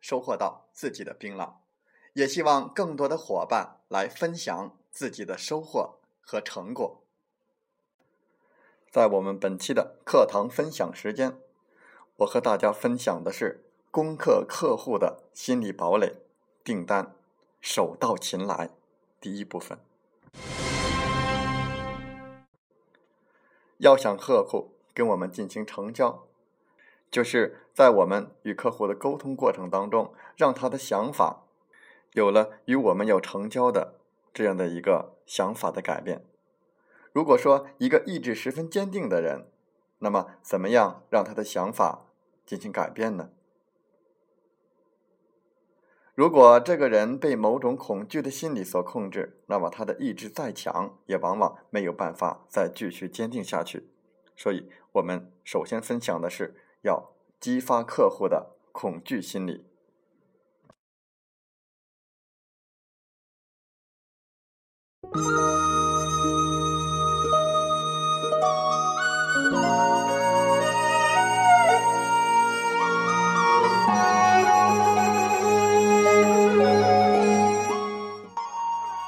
收获到自己的槟榔，也希望更多的伙伴来分享自己的收获和成果。在我们本期的课堂分享时间，我和大家分享的是攻克客户的心理堡垒，订单手到擒来第一部分。要想客户跟我们进行成交，就是在我们与客户的沟通过程当中，让他的想法有了与我们要成交的这样的一个想法的改变。如果说一个意志十分坚定的人，那么怎么样让他的想法进行改变呢？如果这个人被某种恐惧的心理所控制，那么他的意志再强，也往往没有办法再继续坚定下去。所以，我们首先分享的是要激发客户的恐惧心理。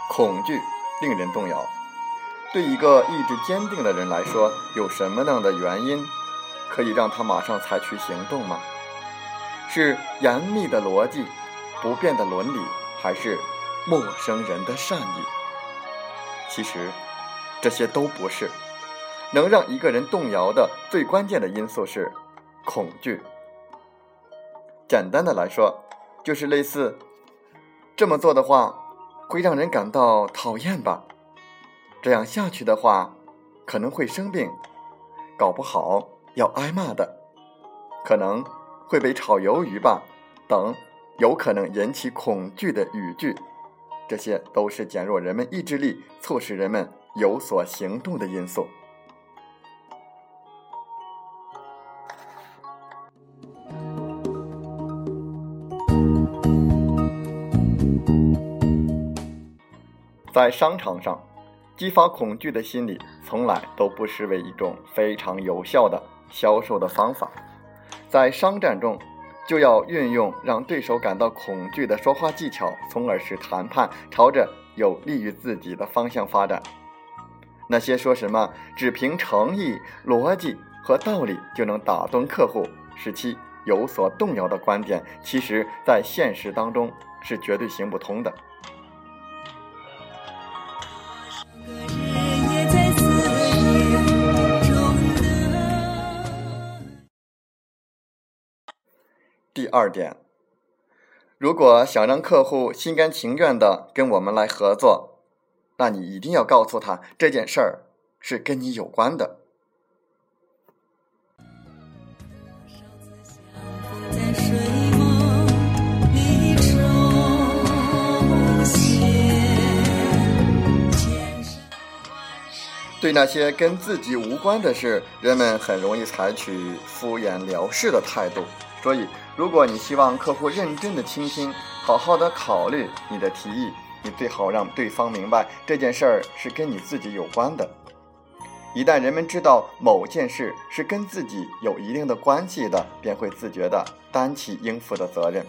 恐惧令人动摇。对一个意志坚定的人来说，有什么样的原因可以让他马上采取行动吗？是严密的逻辑、不变的伦理，还是陌生人的善意？其实，这些都不是。能让一个人动摇的最关键的因素是恐惧。简单的来说，就是类似这么做的话。会让人感到讨厌吧？这样下去的话，可能会生病，搞不好要挨骂的，可能会被炒鱿鱼吧？等，有可能引起恐惧的语句，这些都是减弱人们意志力、促使人们有所行动的因素。在商场上，激发恐惧的心理从来都不失为一种非常有效的销售的方法。在商战中，就要运用让对手感到恐惧的说话技巧，从而使谈判朝着有利于自己的方向发展。那些说什么只凭诚意、逻辑和道理就能打动客户，使其有所动摇的观点，其实在现实当中是绝对行不通的。第二点，如果想让客户心甘情愿的跟我们来合作，那你一定要告诉他这件事儿是跟你有关的。对那些跟自己无关的事，人们很容易采取敷衍了事的态度。所以，如果你希望客户认真的倾听，好好的考虑你的提议，你最好让对方明白这件事儿是跟你自己有关的。一旦人们知道某件事是跟自己有一定的关系的，便会自觉的担起应付的责任。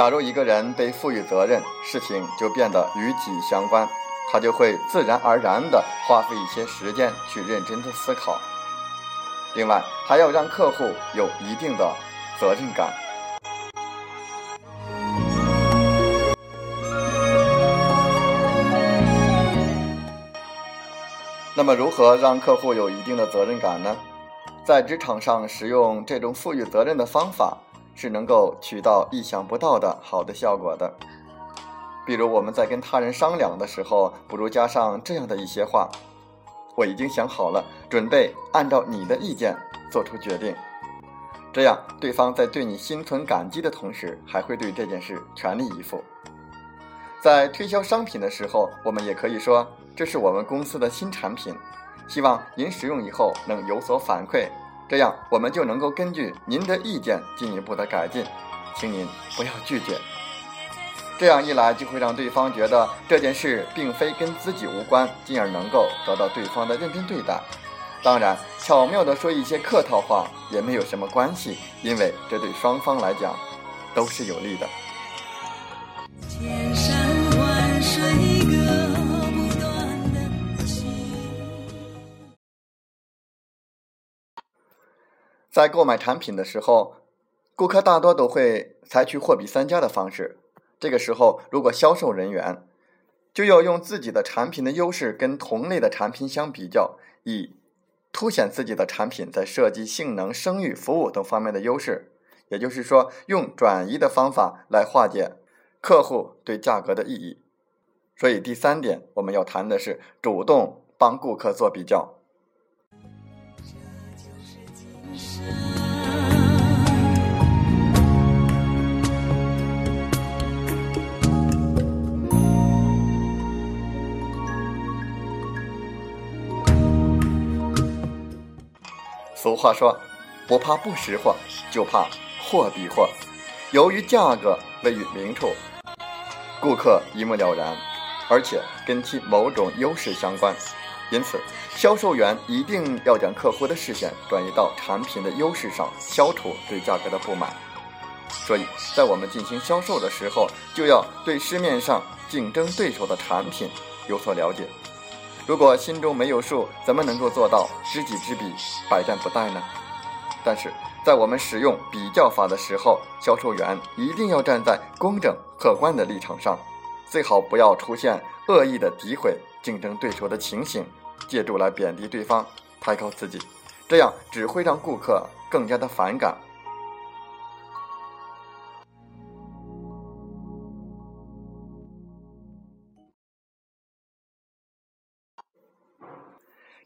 假如一个人被赋予责任，事情就变得与己相关，他就会自然而然地花费一些时间去认真的思考。另外，还要让客户有一定的责任感。那么，如何让客户有一定的责任感呢？在职场上使用这种赋予责任的方法，是能够取到意想不到的好的效果的。比如，我们在跟他人商量的时候，不如加上这样的一些话：“我已经想好了，准备按照你的意见做出决定。”这样，对方在对你心存感激的同时，还会对这件事全力以赴。在推销商品的时候，我们也可以说。这是我们公司的新产品，希望您使用以后能有所反馈，这样我们就能够根据您的意见进一步的改进，请您不要拒绝。这样一来，就会让对方觉得这件事并非跟自己无关，进而能够得到对方的认真对待。当然，巧妙的说一些客套话也没有什么关系，因为这对双方来讲都是有利的。在购买产品的时候，顾客大多都会采取货比三家的方式。这个时候，如果销售人员就要用自己的产品的优势跟同类的产品相比较，以凸显自己的产品在设计、性能、声誉、服务等方面的优势。也就是说，用转移的方法来化解客户对价格的异议。所以，第三点我们要谈的是主动帮顾客做比较。俗话说：“不怕不识货，就怕货比货。”由于价格位于明处，顾客一目了然，而且跟其某种优势相关，因此销售员一定要将客户的视线转移到产品的优势上，消除对价格的不满。所以在我们进行销售的时候，就要对市面上竞争对手的产品有所了解。如果心中没有数，怎么能够做到知己知彼，百战不殆呢？但是在我们使用比较法的时候，销售员一定要站在公正客观的立场上，最好不要出现恶意的诋毁竞争对手的情形，借助来贬低对方，抬高自己，这样只会让顾客更加的反感。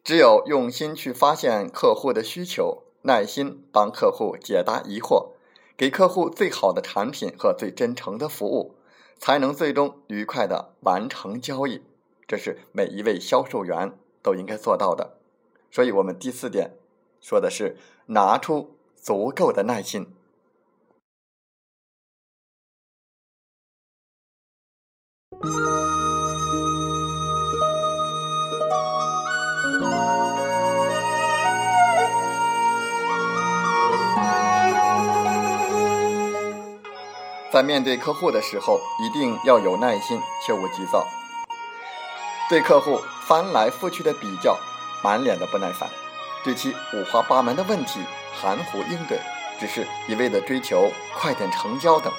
只有用心去发现客户的需求，耐心帮客户解答疑惑，给客户最好的产品和最真诚的服务，才能最终愉快的完成交易。这是每一位销售员都应该做到的。所以，我们第四点说的是拿出足够的耐心。在面对客户的时候，一定要有耐心，切勿急躁。对客户翻来覆去的比较，满脸的不耐烦；对其五花八门的问题含糊应对，只是一味的追求快点成交等，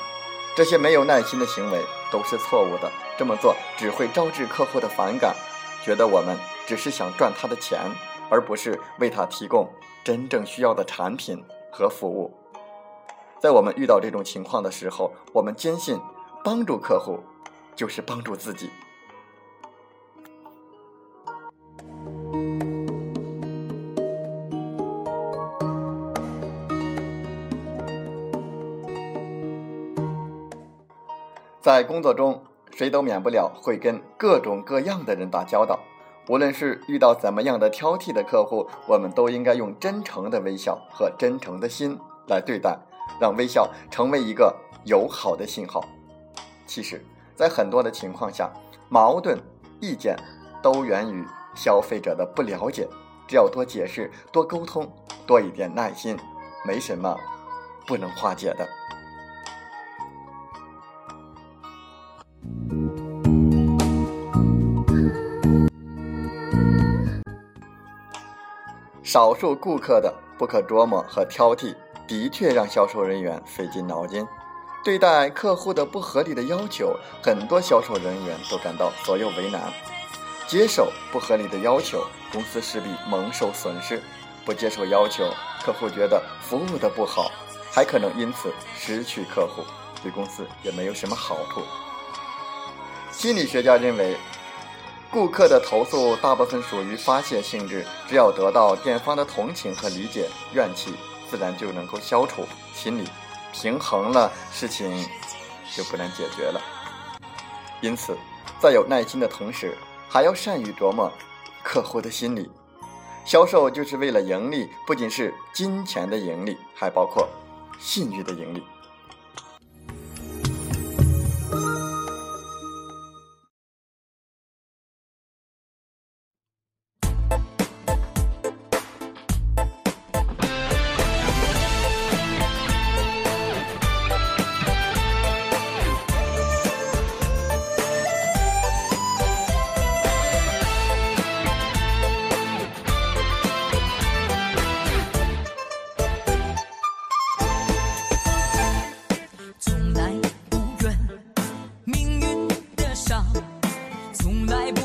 这些没有耐心的行为都是错误的。这么做只会招致客户的反感，觉得我们只是想赚他的钱，而不是为他提供真正需要的产品和服务。在我们遇到这种情况的时候，我们坚信，帮助客户就是帮助自己。在工作中，谁都免不了会跟各种各样的人打交道。无论是遇到怎么样的挑剔的客户，我们都应该用真诚的微笑和真诚的心来对待。让微笑成为一个友好的信号。其实在很多的情况下矛盾意见都源于消费者的不了解。只要多解释多沟通多一点耐心没什么不能化解的。少数顾客的不可琢磨和挑剔的确让销售人员费尽脑筋。对待客户的不合理的要求，很多销售人员都感到左右为难。接受不合理的要求，公司势必蒙受损失；不接受要求，客户觉得服务的不好，还可能因此失去客户，对公司也没有什么好处。心理学家认为，顾客的投诉大部分属于发泄性质，只要得到店方的同情和理解，怨气自然就能够消除，心理平衡了，事情就不难解决了。因此，在有耐心的同时，还要善于琢磨客户的心理。销售就是为了盈利，不仅是金钱的盈利，还包括信誉的盈利。从来不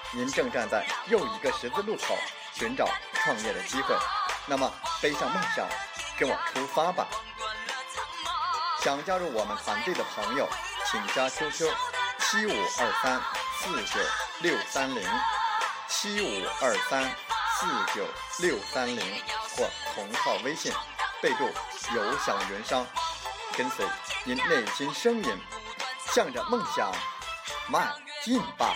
您正站在又一个十字路口，寻找创业的机会，那么背上梦想，跟我出发吧！想加入我们团队的朋友，请加 QQ 七五二三四九六三零七五二三四九六三零或同号微信，备注“有享云商”，跟随您内心声音，向着梦想迈进吧！